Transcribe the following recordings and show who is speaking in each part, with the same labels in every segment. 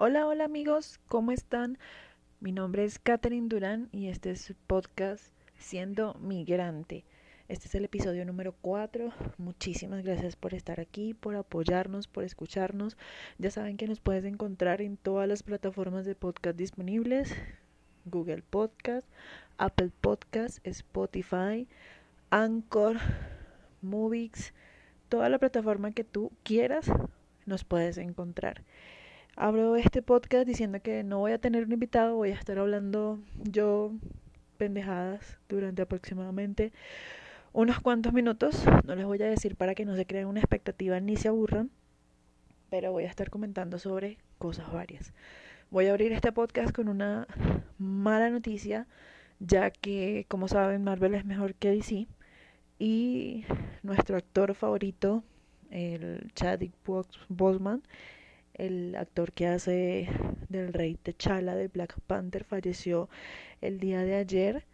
Speaker 1: Hola, hola amigos, ¿cómo están? Mi nombre es Katherine Durán y este es su podcast Siendo Migrante. Este es el episodio número 4. Muchísimas gracias por estar aquí, por apoyarnos, por escucharnos. Ya saben que nos puedes encontrar en todas las plataformas de podcast disponibles. Google Podcast, Apple Podcast, Spotify, Anchor, Movix, toda la plataforma que tú quieras nos puedes encontrar. Abro este podcast diciendo que no voy a tener un invitado, voy a estar hablando yo pendejadas durante aproximadamente unos cuantos minutos. No les voy a decir para que no se creen una expectativa ni se aburran, pero voy a estar comentando sobre cosas varias. Voy a abrir este podcast con una mala noticia, ya que, como saben, Marvel es mejor que DC y nuestro actor favorito, el Chadwick Boseman, el actor que hace del rey T'Challa de Black Panther, falleció el día de ayer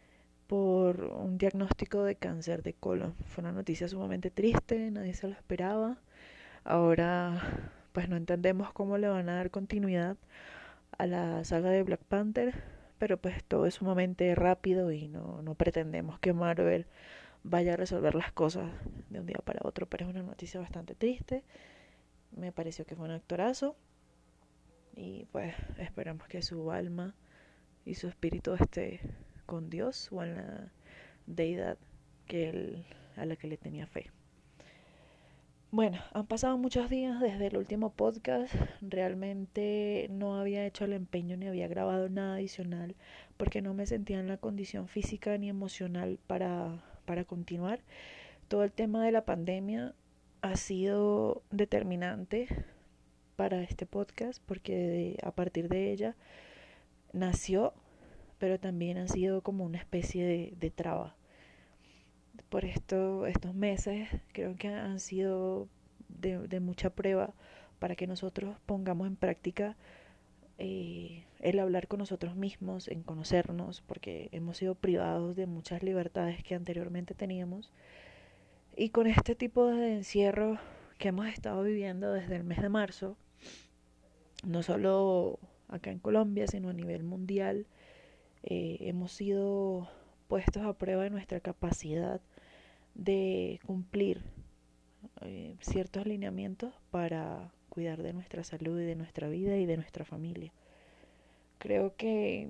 Speaker 1: por un diagnóstico de cáncer de colon. Fue una noticia sumamente triste, nadie se lo esperaba. Ahora, pues no entendemos cómo le van a dar continuidad a la saga de Black Panther, pero pues todo es sumamente rápido y no, no pretendemos que Marvel vaya a resolver las cosas de un día para otro, pero es una noticia bastante triste. Me pareció que fue un actorazo y pues esperamos que su alma y su espíritu esté con Dios o en la deidad que él, a la que le tenía fe. Bueno, han pasado muchos días desde el último podcast. Realmente no había hecho el empeño ni había grabado nada adicional porque no me sentía en la condición física ni emocional para para continuar. Todo el tema de la pandemia ha sido determinante para este podcast porque a partir de ella nació, pero también ha sido como una especie de, de traba. Por esto, estos meses creo que han sido de, de mucha prueba para que nosotros pongamos en práctica eh, el hablar con nosotros mismos, en conocernos, porque hemos sido privados de muchas libertades que anteriormente teníamos. Y con este tipo de encierro que hemos estado viviendo desde el mes de marzo, no solo acá en Colombia, sino a nivel mundial, eh, hemos sido puestos a prueba de nuestra capacidad de cumplir eh, ciertos lineamientos para cuidar de nuestra salud y de nuestra vida y de nuestra familia. Creo que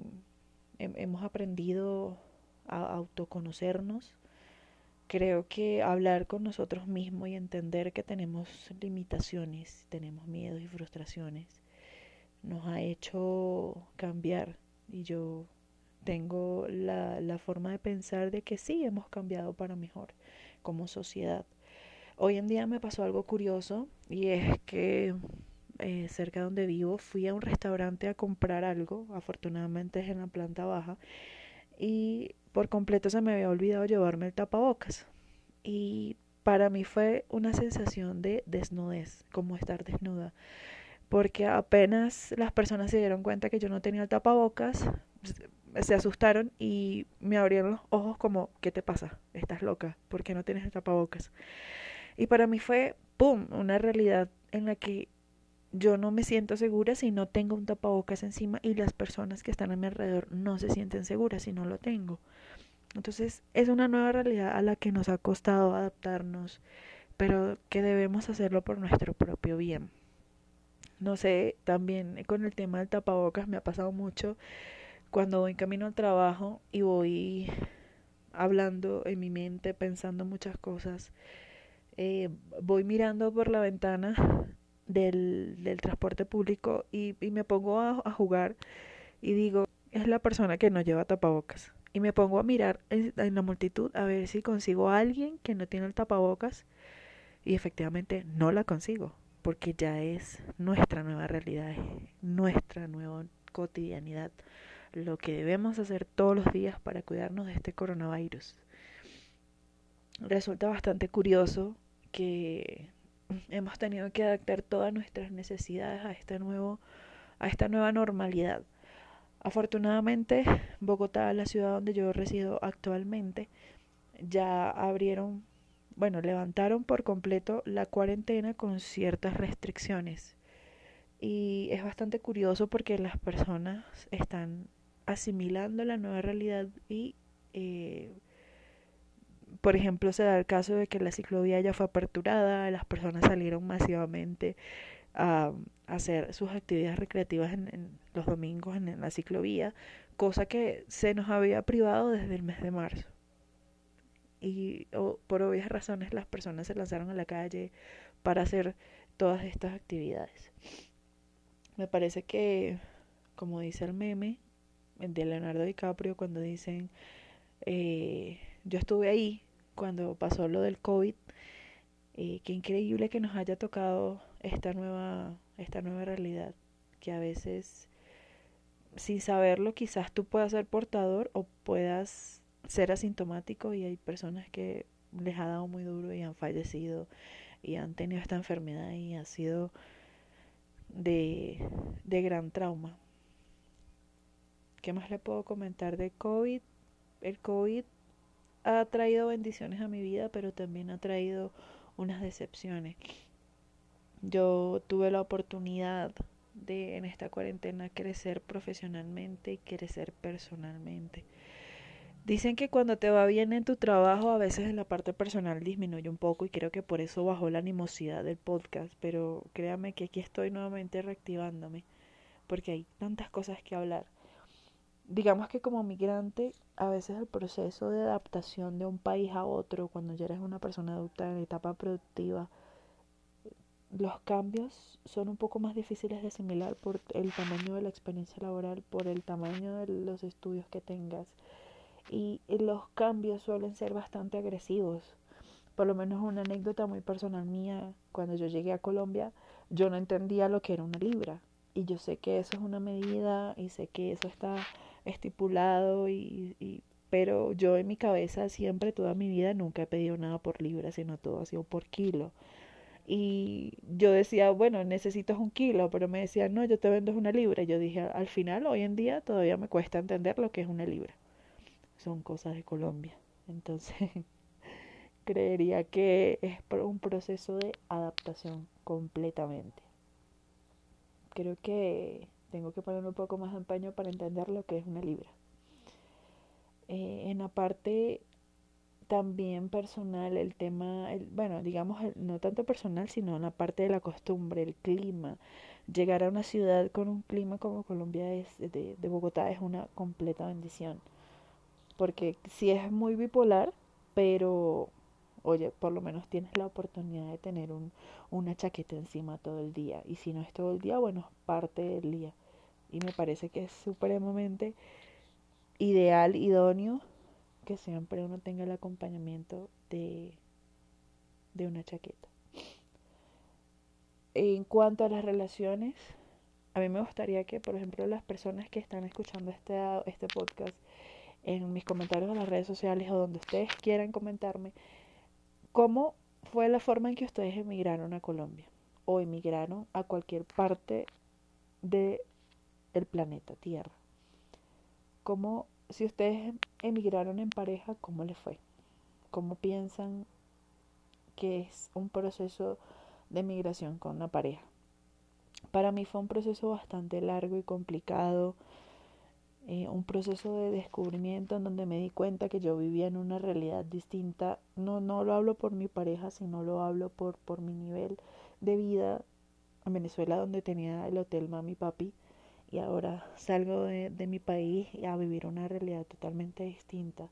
Speaker 1: hemos aprendido a autoconocernos. Creo que hablar con nosotros mismos y entender que tenemos limitaciones, tenemos miedos y frustraciones, nos ha hecho cambiar. Y yo tengo la, la forma de pensar de que sí hemos cambiado para mejor como sociedad. Hoy en día me pasó algo curioso y es que eh, cerca de donde vivo fui a un restaurante a comprar algo, afortunadamente es en la planta baja, y por completo se me había olvidado llevarme el tapabocas. Y para mí fue una sensación de desnudez, como estar desnuda, porque apenas las personas se dieron cuenta que yo no tenía el tapabocas, se asustaron y me abrieron los ojos como, ¿qué te pasa? ¿Estás loca? ¿Por qué no tienes el tapabocas? Y para mí fue, ¡pum!, una realidad en la que yo no me siento segura si no tengo un tapabocas encima y las personas que están a mi alrededor no se sienten seguras si no lo tengo. Entonces es una nueva realidad a la que nos ha costado adaptarnos, pero que debemos hacerlo por nuestro propio bien. No sé, también con el tema del tapabocas me ha pasado mucho cuando voy camino al trabajo y voy hablando en mi mente, pensando muchas cosas eh, voy mirando por la ventana del, del transporte público y, me pongo a, a, jugar y digo, es la persona que no lleva tapabocas. Y me pongo a mirar en, en la multitud a ver si consigo a alguien que no tiene el tapabocas y efectivamente no la consigo porque ya es nuestra nueva realidad, nuestra nueva cotidianidad, lo que debemos hacer todos los días para cuidarnos de este coronavirus. Resulta bastante curioso que hemos tenido que adaptar todas nuestras necesidades a este nuevo a esta nueva normalidad. Afortunadamente, Bogotá, la ciudad donde yo resido actualmente, ya abrieron, bueno, levantaron por completo la cuarentena con ciertas restricciones. y es bastante curioso porque las personas están asimilando la nueva realidad y eh, por ejemplo se da el caso de que la ciclovía ya fue aperturada, las personas salieron masivamente a, hacer sus actividades recreativas en, los domingos en, la ciclovía, cosa que se nos había privado desde el mes de marzo. Y por obvias razones las personas se lanzaron a la calle para hacer todas estas actividades. Me parece que, como dice el meme de Leonardo DiCaprio, cuando dicen, eh, yo estuve ahí cuando pasó lo del COVID, eh, qué increíble que nos haya tocado esta nueva, esta nueva realidad, que a veces sin saberlo quizás tú puedas ser portador o puedas ser asintomático y hay personas que les ha dado muy duro y han fallecido y han tenido esta enfermedad y ha sido de, de gran trauma. ¿Qué más le puedo comentar de COVID? El COVID ha traído bendiciones a mi vida, pero también ha traído unas decepciones. Yo tuve la oportunidad de en esta cuarentena crecer profesionalmente y crecer personalmente. Dicen que cuando te va bien en tu trabajo, a veces la parte personal disminuye un poco y creo que por eso bajó la animosidad del podcast, pero créame que aquí estoy nuevamente reactivándome, porque hay tantas cosas que hablar. Digamos que como migrante, a veces el proceso de adaptación de un país a otro, cuando ya eres una persona adulta en etapa productiva, los cambios son un poco más difíciles de asimilar por el tamaño de la experiencia laboral, por el tamaño de los estudios que tengas y los cambios suelen ser bastante agresivos. Por lo menos una anécdota muy personal mía, cuando yo llegué a Colombia, yo no entendía lo que era una libra. Y yo sé que eso es una medida y sé que eso está estipulado, y, y, pero yo en mi cabeza siempre, toda mi vida, nunca he pedido nada por libra, sino todo ha sido por kilo. Y yo decía, bueno, necesitas un kilo, pero me decían, no, yo te vendo una libra. Y yo dije, al final, hoy en día, todavía me cuesta entender lo que es una libra son cosas de Colombia. Entonces, creería que es un proceso de adaptación completamente. Creo que tengo que poner un poco más de empeño para entender lo que es una libra. Eh, en la parte también personal, el tema, el, bueno, digamos, no tanto personal, sino en la parte de la costumbre, el clima. Llegar a una ciudad con un clima como Colombia es, de Bogotá es una completa bendición porque sí es muy bipolar, pero oye, por lo menos tienes la oportunidad de tener un, una chaqueta encima todo el día. Y si no es todo el día, bueno, es parte del día. Y me parece que es supremamente ideal, idóneo, que siempre uno tenga el acompañamiento de, de una chaqueta. En cuanto a las relaciones, a mí me gustaría que, por ejemplo, las personas que están escuchando este, este podcast en mis comentarios en las redes sociales o donde ustedes quieran comentarme cómo fue la forma en que ustedes emigraron a Colombia o emigraron a cualquier parte del el planeta Tierra. Cómo, si ustedes emigraron en pareja, ¿cómo les fue? ¿Cómo piensan que es un proceso de migración con una pareja? Para mí fue un proceso bastante largo y complicado eh, un proceso de descubrimiento en donde me di cuenta que yo vivía en una realidad distinta. No, no lo hablo por mi pareja, sino lo hablo por, por mi nivel de vida en Venezuela, donde tenía el hotel Mami Papi, y ahora salgo de, de mi país a vivir una realidad totalmente distinta.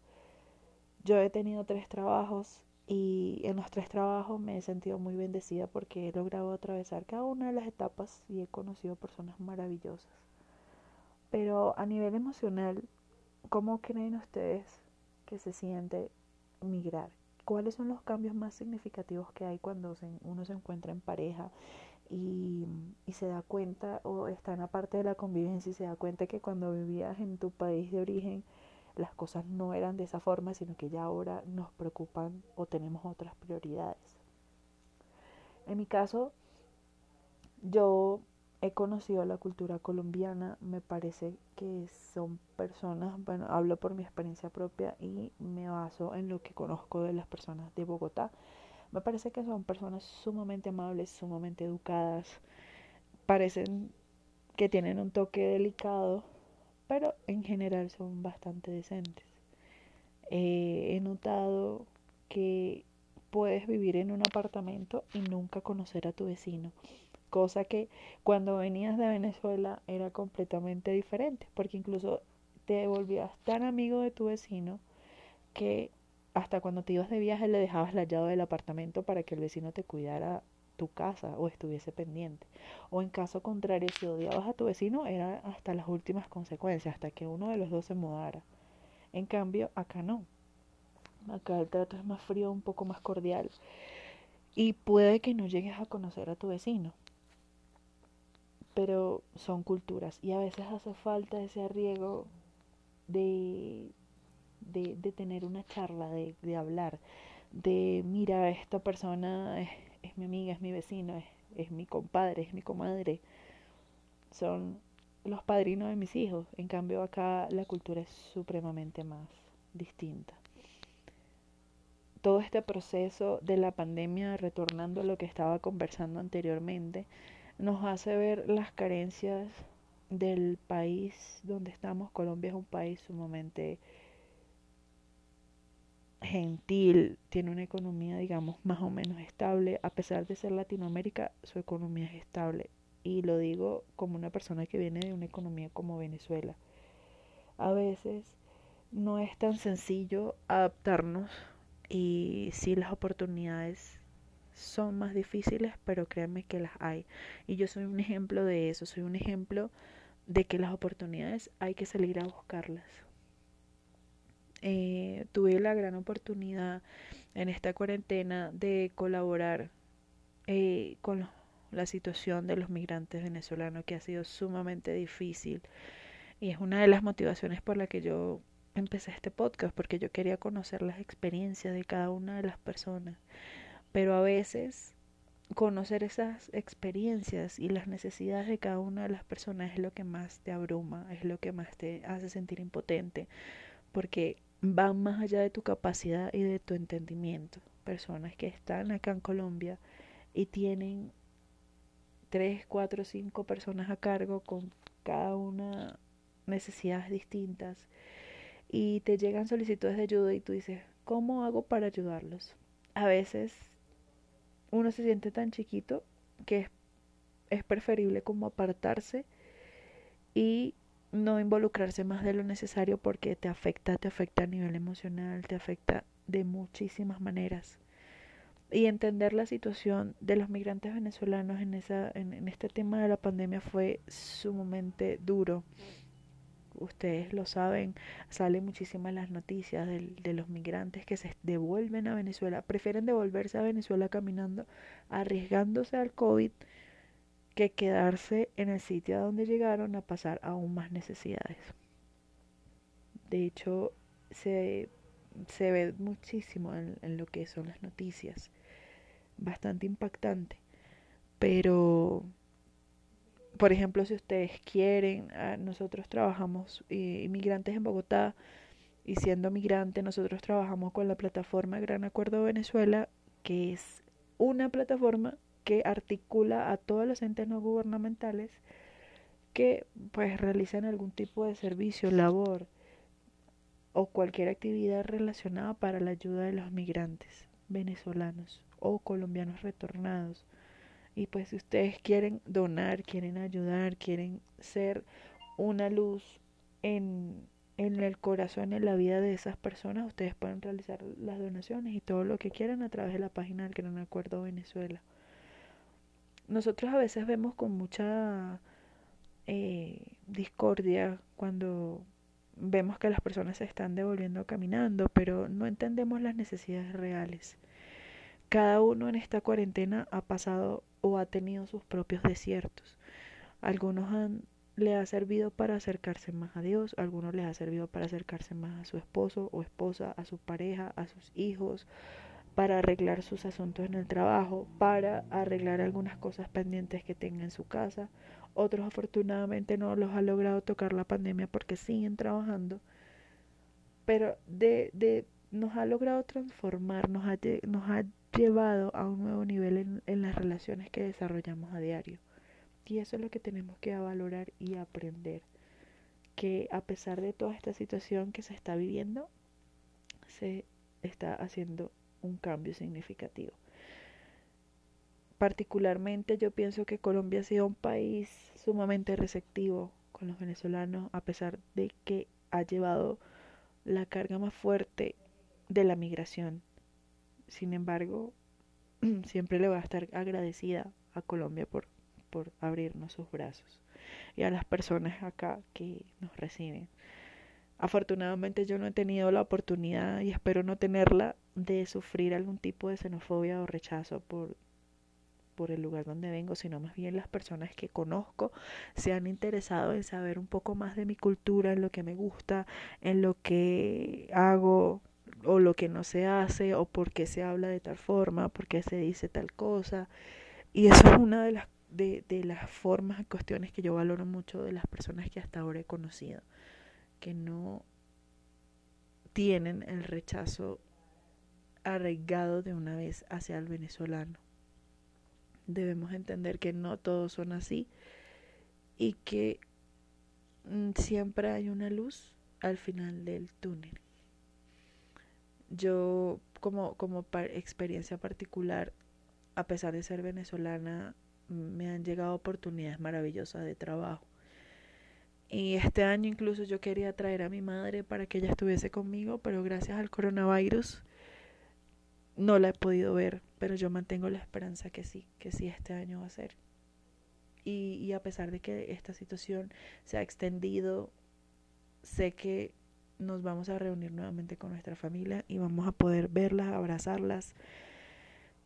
Speaker 1: Yo he tenido tres trabajos y en los tres trabajos me he sentido muy bendecida porque he logrado atravesar cada una de las etapas y he conocido personas maravillosas. Pero a nivel emocional, ¿cómo creen ustedes que se siente migrar? ¿Cuáles son los cambios más significativos que hay cuando uno se encuentra en pareja y, y, se da cuenta o está en la parte de la convivencia y se da cuenta que cuando vivías en tu país de origen las cosas no eran de esa forma, sino que ya ahora nos preocupan o tenemos otras prioridades? En mi caso, yo he conocido la cultura colombiana, me parece que son personas, bueno, hablo por mi experiencia propia y me baso en lo que conozco de las personas de Bogotá. Me parece que son personas sumamente amables, sumamente educadas, parecen que tienen un toque delicado, pero en general son bastante decentes. Eh, he notado que puedes vivir en un apartamento y nunca conocer a tu vecino, cosa que cuando venías de Venezuela era completamente diferente, porque incluso te volvías tan amigo de tu vecino que hasta cuando te ibas de viaje le dejabas la llave del apartamento para que el vecino te cuidara tu casa o estuviese pendiente. O en caso contrario, si odiabas a tu vecino, era hasta las últimas consecuencias, hasta que uno de los dos se mudara. En cambio, acá no. Acá el trato es más frío, un poco más cordial. Y puede que no llegues a conocer a tu vecino. Pero son culturas y a veces hace falta ese arriesgo de, de, de tener una charla, de, de hablar, de mira, esta persona es, es mi amiga, es mi vecino, es, es mi compadre, es mi comadre. Son los padrinos de mis hijos. En cambio acá la cultura es supremamente más distinta. Todo este proceso de la pandemia, retornando a lo que estaba conversando anteriormente, nos hace ver las carencias del país donde estamos. Colombia es un país sumamente gentil, tiene una economía, digamos, más o menos estable. A pesar de ser Latinoamérica, su economía es estable. Y lo digo como una persona que viene de una economía como Venezuela. A veces no es tan sencillo adaptarnos y sí las oportunidades son más difíciles, pero créanme que las hay. Y yo soy un ejemplo de eso, soy un ejemplo de que las oportunidades hay que salir a buscarlas. Eh, tuve la gran oportunidad en esta cuarentena de colaborar eh, con la situación de los migrantes venezolanos que ha sido sumamente difícil y es una de las motivaciones por la que yo empecé este podcast porque yo quería conocer las experiencias de cada una de las personas pero a veces conocer esas experiencias y las necesidades de cada una de las personas es lo que más te abruma, es lo que más te hace sentir impotente, porque van más allá de tu capacidad y de tu entendimiento. Personas que están acá en Colombia y tienen tres, cuatro, cinco personas a cargo con cada una necesidades distintas y te llegan solicitudes de ayuda y tú dices, ¿cómo hago para ayudarlos? A veces uno se siente tan chiquito que es, es preferible como apartarse y no involucrarse más de lo necesario porque te afecta, te afecta a nivel emocional, te afecta de muchísimas maneras. Y entender la situación de los migrantes venezolanos en, esa, en, en este tema de la pandemia fue sumamente duro. Ustedes lo saben, salen muchísimas las noticias de, de los migrantes que se devuelven a Venezuela, prefieren devolverse a Venezuela caminando, arriesgándose al COVID que quedarse en el sitio a donde llegaron a pasar aún más necesidades. De hecho, se, se ve muchísimo en, en, lo que son las noticias, bastante impactante. Pero, por ejemplo, si ustedes quieren, ah, nosotros trabajamos eh, inmigrantes en Bogotá y siendo migrante, nosotros trabajamos con la plataforma Gran Acuerdo Venezuela, que es una plataforma que articula a todos los entes no gubernamentales que pues realizan algún tipo de servicio, labor o cualquier actividad relacionada para la ayuda de los migrantes venezolanos o colombianos retornados. Y pues si ustedes quieren donar, quieren ayudar, quieren ser una luz en, en el corazón, en la vida de esas personas, ustedes pueden realizar las donaciones y todo lo que quieran a través de la página del Gran Acuerdo Venezuela nosotros a veces vemos con mucha eh, discordia cuando vemos que las personas se están devolviendo caminando, pero no entendemos las necesidades reales. Cada uno en esta cuarentena ha pasado o ha tenido sus propios desiertos. Algunos han, le ha servido para acercarse más a Dios, algunos les ha servido para acercarse más a su esposo o esposa, a su pareja, a sus hijos, para arreglar sus asuntos en el trabajo, para arreglar algunas cosas pendientes que tenga en su casa. Otros afortunadamente no los ha logrado tocar la pandemia porque siguen trabajando. Pero de, de, nos ha logrado transformar, nos ha, nos ha llevado a un nuevo nivel en, las relaciones que desarrollamos a diario. Y eso es lo que tenemos que valorar y aprender. Que a pesar de toda esta situación que se está viviendo, se está haciendo un cambio significativo. Particularmente yo pienso que Colombia ha sido un país sumamente receptivo con los venezolanos, a pesar de que ha llevado la carga más fuerte de la migración. Sin embargo, siempre le voy a estar agradecida a Colombia por, por abrirnos sus brazos y a las personas acá que nos reciben. Afortunadamente yo no he tenido la oportunidad y espero no tenerla de sufrir algún tipo de xenofobia o rechazo por, por el lugar donde vengo, sino más bien las personas que conozco se han interesado en saber un poco más de mi cultura, en lo que me gusta, en lo que hago o lo que no se hace o por qué se habla de tal forma, por qué se dice tal cosa. Y eso es una de las, de, de las formas y cuestiones que yo valoro mucho de las personas que hasta ahora he conocido que no tienen el rechazo arraigado de una vez hacia el venezolano. Debemos entender que no todos son así y que mm, siempre hay una luz al final del túnel. Yo como, como experiencia particular, a pesar de ser venezolana, me han llegado oportunidades maravillosas de trabajo y este año incluso yo quería traer a mi madre para que ella estuviese conmigo, pero gracias al coronavirus no la he podido ver, pero yo mantengo la esperanza que sí, que sí este año va a ser. Y a pesar de que esta situación se ha extendido, sé que nos vamos a reunir nuevamente con nuestra familia y vamos a poder verlas, abrazarlas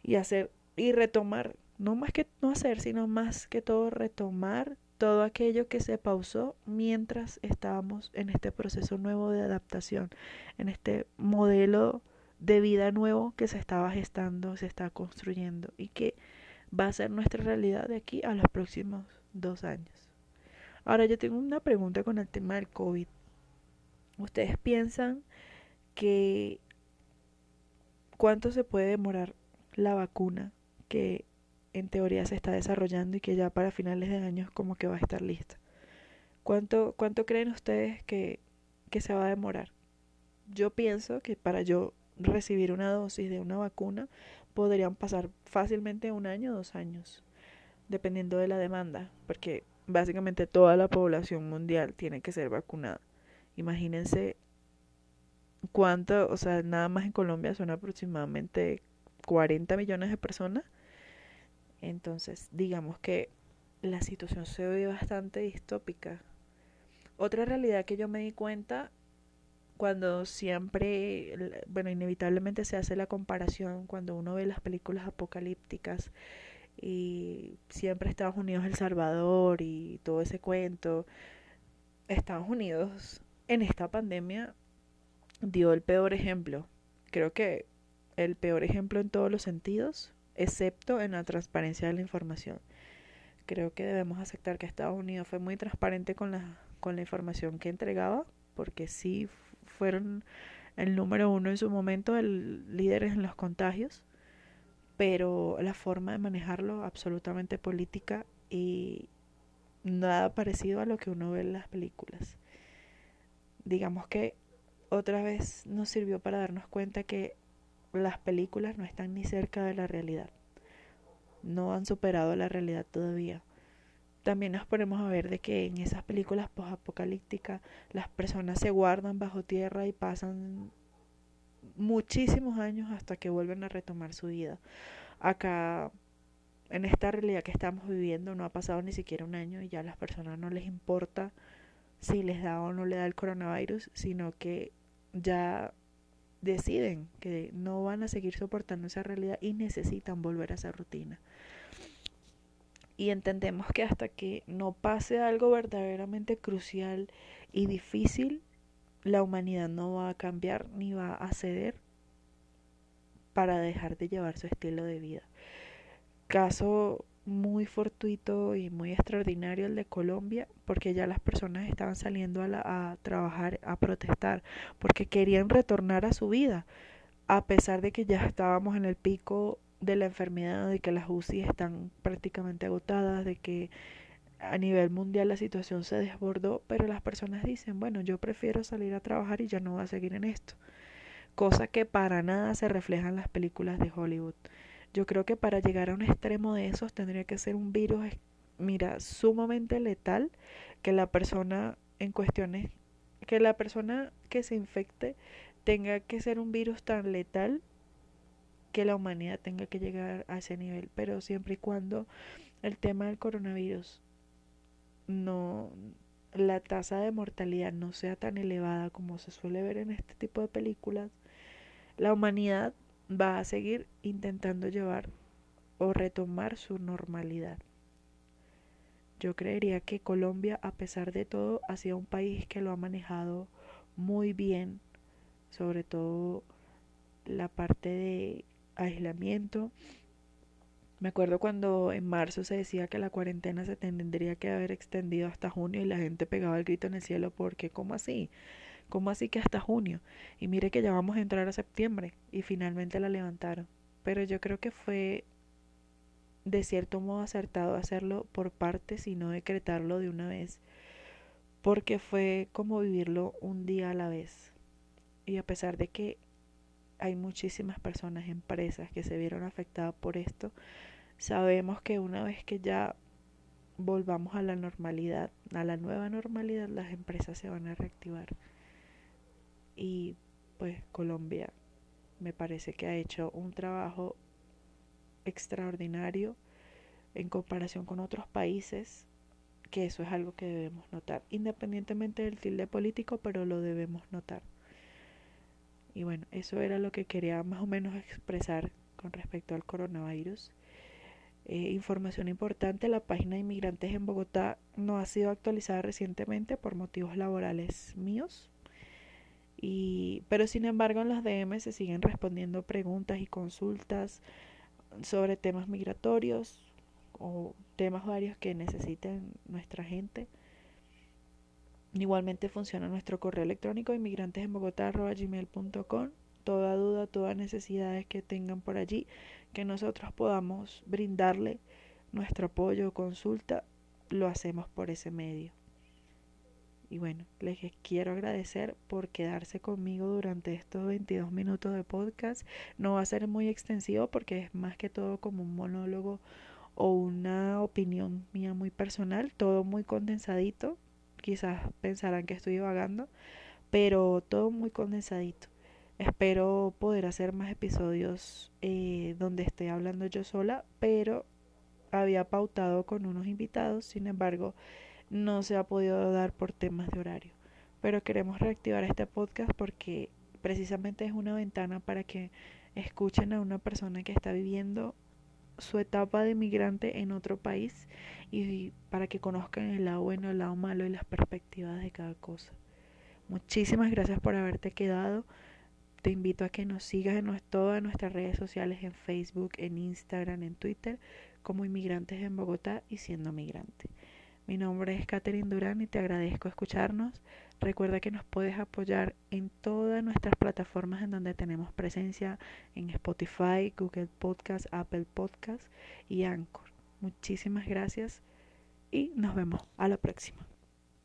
Speaker 1: y hacer y retomar, no más que no hacer, sino más que todo retomar todo aquello que se pausó mientras estábamos en este proceso nuevo de adaptación, en este modelo de vida nuevo que se estaba gestando, se está construyendo y que va a ser nuestra realidad de aquí a los próximos dos años. Ahora yo tengo una pregunta con el tema del COVID. ¿Ustedes piensan que cuánto se puede demorar la vacuna que en teoría se está desarrollando y que ya para finales de año como que va a estar lista. ¿Cuánto, cuánto creen ustedes que, que se va a demorar? Yo pienso que para yo recibir una dosis de una vacuna podrían pasar fácilmente un año o dos años, dependiendo de la demanda, porque básicamente toda la población mundial tiene que ser vacunada. Imagínense cuánto, o sea, nada más en Colombia son aproximadamente 40 millones de personas entonces, digamos que la situación se ve bastante distópica. Otra realidad que yo me di cuenta cuando siempre, bueno, inevitablemente se hace la comparación cuando uno ve las películas apocalípticas y siempre Estados Unidos, El Salvador y todo ese cuento. Estados Unidos en esta pandemia dio el peor ejemplo. Creo que el peor ejemplo en todos los sentidos excepto en la transparencia de la información. Creo que debemos aceptar que Estados Unidos fue muy transparente con la, con la información que entregaba, porque sí fueron el número uno en su momento, el líderes en los contagios, pero la forma de manejarlo absolutamente política y nada parecido a lo que uno ve en las películas. Digamos que otra vez nos sirvió para darnos cuenta que las películas no están ni cerca de la realidad. No han superado la realidad todavía. También nos ponemos a ver de que en esas películas post-apocalípticas las personas se guardan bajo tierra y pasan muchísimos años hasta que vuelven a retomar su vida. Acá, en esta realidad que estamos viviendo, no ha pasado ni siquiera un año y ya a las personas no les importa si les da o no le da el coronavirus, sino que ya deciden que no van a seguir soportando esa realidad y necesitan volver a esa rutina. Y entendemos que hasta que no pase algo verdaderamente crucial y difícil, la humanidad no va a cambiar ni va a ceder para dejar de llevar su estilo de vida. Caso muy fortuito y muy extraordinario el de Colombia, porque ya las personas estaban saliendo a, a trabajar, a protestar, porque querían retornar a su vida, a pesar de que ya estábamos en el pico de la enfermedad, de que las UCI están prácticamente agotadas, de que a nivel mundial la situación se desbordó, pero las personas dicen, bueno, yo prefiero salir a trabajar y ya no voy a seguir en esto. Cosa que para nada se refleja en las películas de Hollywood. Yo creo que para llegar a un extremo de esos tendría que ser un virus, mira, sumamente letal, que la persona en cuestiones, que la persona que se infecte tenga que ser un virus tan letal que la humanidad tenga que llegar a ese nivel, pero siempre y cuando el tema del coronavirus no la tasa de mortalidad no sea tan elevada como se suele ver en este tipo de películas, la humanidad va a seguir intentando llevar o retomar su normalidad. Yo creería que Colombia, a pesar de todo, ha sido un país que lo ha manejado muy bien, sobre todo la parte de aislamiento, me acuerdo cuando en marzo se decía que la cuarentena se tendría que haber extendido hasta junio y la gente pegaba el grito en el cielo porque ¿cómo así? ¿Cómo así que hasta junio? Y mire que ya vamos a entrar a septiembre y finalmente la levantaron. Pero yo creo que fue de cierto modo acertado hacerlo por partes y no decretarlo de una vez, porque fue como vivirlo un día a la vez. Y a pesar de que hay muchísimas personas, empresas que se vieron afectadas por esto. Sabemos que una vez que ya volvamos a la normalidad, a la nueva normalidad, las empresas se van a reactivar. Y pues Colombia me parece que ha hecho un trabajo extraordinario en comparación con otros países, que eso es algo que debemos notar, independientemente del tilde político, pero lo debemos notar. Y bueno, eso era lo que quería más o menos expresar con respecto al coronavirus. Eh, información importante, la página de inmigrantes en Bogotá no ha sido actualizada recientemente por motivos laborales míos. Y, pero sin embargo en los DM se siguen respondiendo preguntas y consultas sobre temas migratorios o temas varios que necesiten nuestra gente. Igualmente funciona nuestro correo electrónico inmigrantesenbogotá.gmail.com Toda duda, todas necesidades que tengan por allí, que nosotros podamos brindarle nuestro apoyo o consulta, lo hacemos por ese medio. Y bueno, les quiero agradecer por quedarse conmigo durante estos 22 minutos de podcast. No va a ser muy extensivo porque es más que todo como un monólogo o una opinión mía muy personal, todo muy condensadito quizás pensarán que estoy vagando, pero todo muy condensadito. Espero poder hacer más episodios eh, donde esté hablando yo sola, pero había pautado con unos invitados, sin embargo, no se ha podido dar por temas de horario. Pero queremos reactivar este podcast porque precisamente es una ventana para que escuchen a una persona que está viviendo su etapa de migrante en otro país y para que conozcan el lado bueno, el lado malo y las perspectivas de cada cosa. Muchísimas gracias por haberte quedado. Te invito a que nos sigas en todas nuestras redes sociales, en Facebook, en Instagram, en Twitter, como Inmigrantes en Bogotá y siendo migrante. Mi nombre es Catherine Durán y te agradezco escucharnos. Recuerda que nos puedes apoyar en todas nuestras plataformas en donde tenemos presencia en Spotify, Google Podcast, Apple Podcast y Anchor. Muchísimas gracias y nos vemos a la próxima.